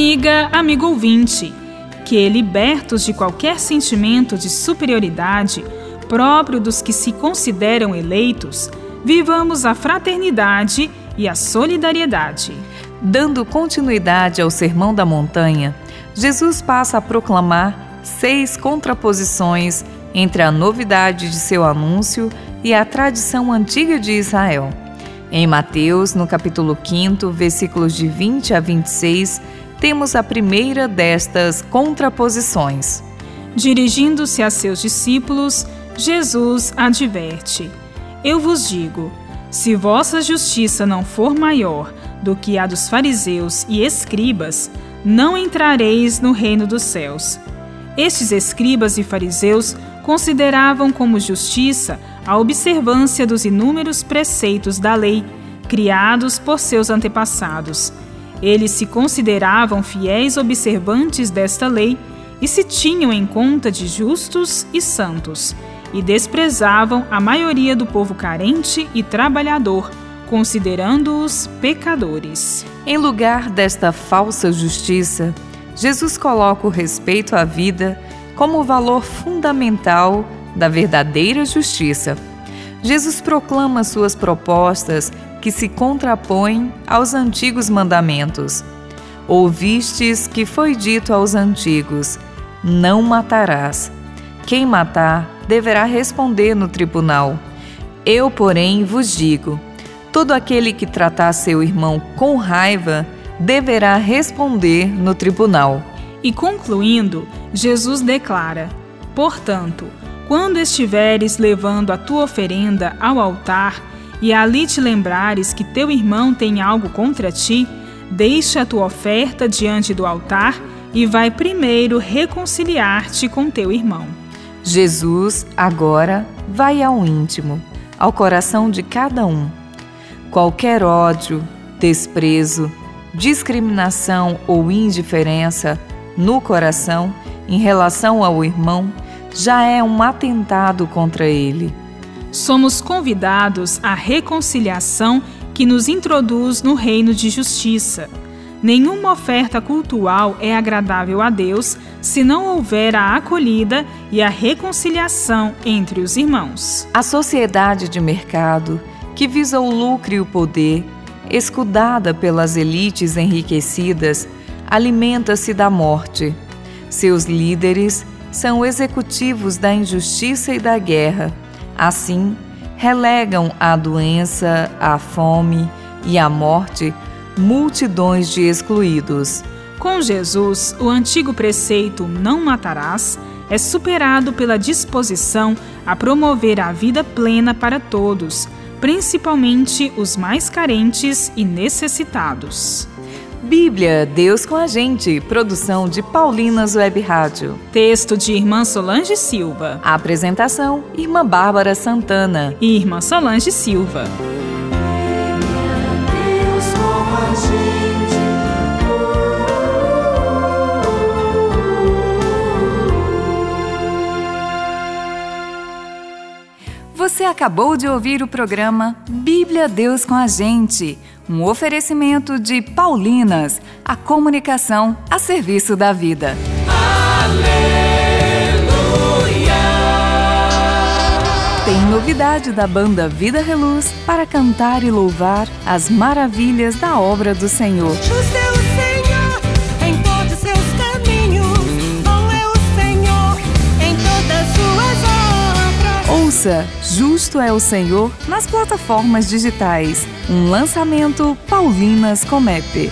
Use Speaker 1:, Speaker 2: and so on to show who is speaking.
Speaker 1: Amiga, amigo ouvinte, que, libertos de qualquer sentimento de superioridade próprio dos que se consideram eleitos, vivamos a fraternidade e a solidariedade.
Speaker 2: Dando continuidade ao Sermão da Montanha, Jesus passa a proclamar seis contraposições entre a novidade de seu anúncio e a tradição antiga de Israel. Em Mateus, no capítulo 5, versículos de 20 a 26, temos a primeira destas contraposições.
Speaker 1: Dirigindo-se a seus discípulos, Jesus adverte: Eu vos digo, se vossa justiça não for maior do que a dos fariseus e escribas, não entrareis no reino dos céus. Estes escribas e fariseus consideravam como justiça a observância dos inúmeros preceitos da lei criados por seus antepassados. Eles se consideravam fiéis observantes desta lei e se tinham em conta de justos e santos, e desprezavam a maioria do povo carente e trabalhador, considerando-os pecadores.
Speaker 2: Em lugar desta falsa justiça, Jesus coloca o respeito à vida como valor fundamental da verdadeira justiça. Jesus proclama suas propostas que se contrapõem aos antigos mandamentos. Ouvistes que foi dito aos antigos: Não matarás. Quem matar deverá responder no tribunal. Eu, porém, vos digo: todo aquele que tratar seu irmão com raiva deverá responder no tribunal.
Speaker 1: E concluindo, Jesus declara: Portanto, quando estiveres levando a tua oferenda ao altar e ali te lembrares que teu irmão tem algo contra ti, deixa a tua oferta diante do altar e vai primeiro reconciliar-te com teu irmão.
Speaker 2: Jesus agora vai ao íntimo, ao coração de cada um. Qualquer ódio, desprezo, discriminação ou indiferença no coração em relação ao irmão já é um atentado contra ele.
Speaker 1: Somos convidados à reconciliação que nos introduz no reino de justiça. Nenhuma oferta cultual é agradável a Deus se não houver a acolhida e a reconciliação entre os irmãos.
Speaker 2: A sociedade de mercado, que visa o lucro e o poder, escudada pelas elites enriquecidas, alimenta-se da morte. Seus líderes são executivos da injustiça e da guerra. Assim, relegam à doença, à fome e à morte multidões de excluídos.
Speaker 1: Com Jesus, o antigo preceito não matarás é superado pela disposição a promover a vida plena para todos, principalmente os mais carentes e necessitados.
Speaker 2: Bíblia, Deus com a gente. Produção de Paulinas Web Rádio.
Speaker 1: Texto de Irmã Solange Silva.
Speaker 2: apresentação: Irmã Bárbara Santana
Speaker 1: e Irmã Solange Silva.
Speaker 2: Você acabou de ouvir o programa Bíblia Deus com a gente, um oferecimento de Paulinas, a comunicação a serviço da vida. Tem novidade da banda Vida Reluz para cantar e louvar as maravilhas da obra do Senhor. Ouça Justo é o Senhor nas plataformas digitais. Um lançamento Paulinas Comep.